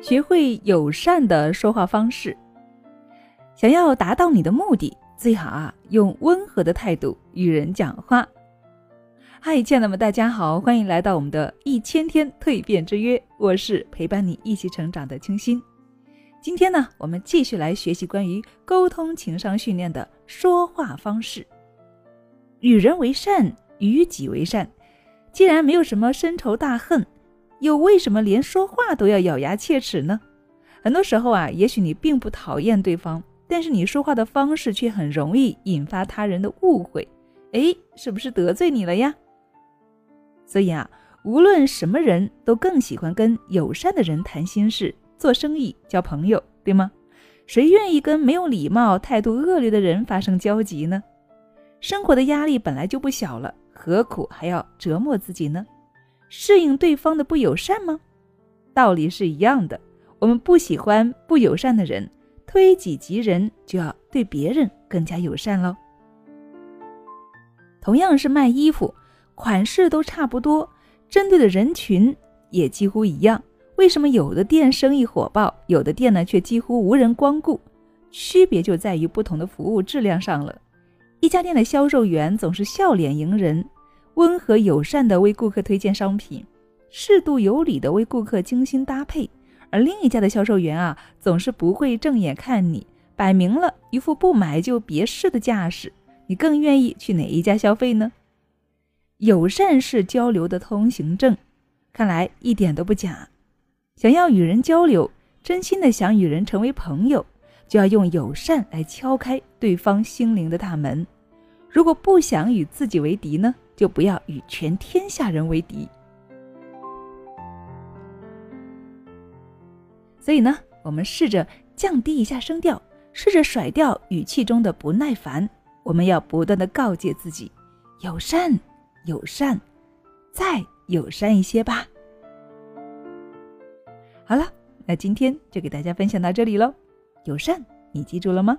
学会友善的说话方式。想要达到你的目的，最好啊用温和的态度与人讲话。嗨，亲爱的们，大家好，欢迎来到我们的一千天蜕变之约。我是陪伴你一起成长的清新。今天呢，我们继续来学习关于沟通情商训练的说话方式。与人为善，与己为善。既然没有什么深仇大恨，又为什么连说话都要咬牙切齿呢？很多时候啊，也许你并不讨厌对方，但是你说话的方式却很容易引发他人的误会。哎，是不是得罪你了呀？所以啊，无论什么人都更喜欢跟友善的人谈心事、做生意、交朋友，对吗？谁愿意跟没有礼貌、态度恶劣的人发生交集呢？生活的压力本来就不小了，何苦还要折磨自己呢？适应对方的不友善吗？道理是一样的。我们不喜欢不友善的人，推己及人，就要对别人更加友善喽。同样是卖衣服，款式都差不多，针对的人群也几乎一样。为什么有的店生意火爆，有的店呢却几乎无人光顾？区别就在于不同的服务质量上了。一家店的销售员总是笑脸迎人，温和友善的为顾客推荐商品，适度有礼的为顾客精心搭配；而另一家的销售员啊，总是不会正眼看你，摆明了一副不买就别试的架势。你更愿意去哪一家消费呢？友善是交流的通行证，看来一点都不假。想要与人交流，真心的想与人成为朋友。就要用友善来敲开对方心灵的大门。如果不想与自己为敌呢，就不要与全天下人为敌。所以呢，我们试着降低一下声调，试着甩掉语气中的不耐烦。我们要不断的告诫自己：友善，友善，再友善一些吧。好了，那今天就给大家分享到这里喽。友善，你记住了吗？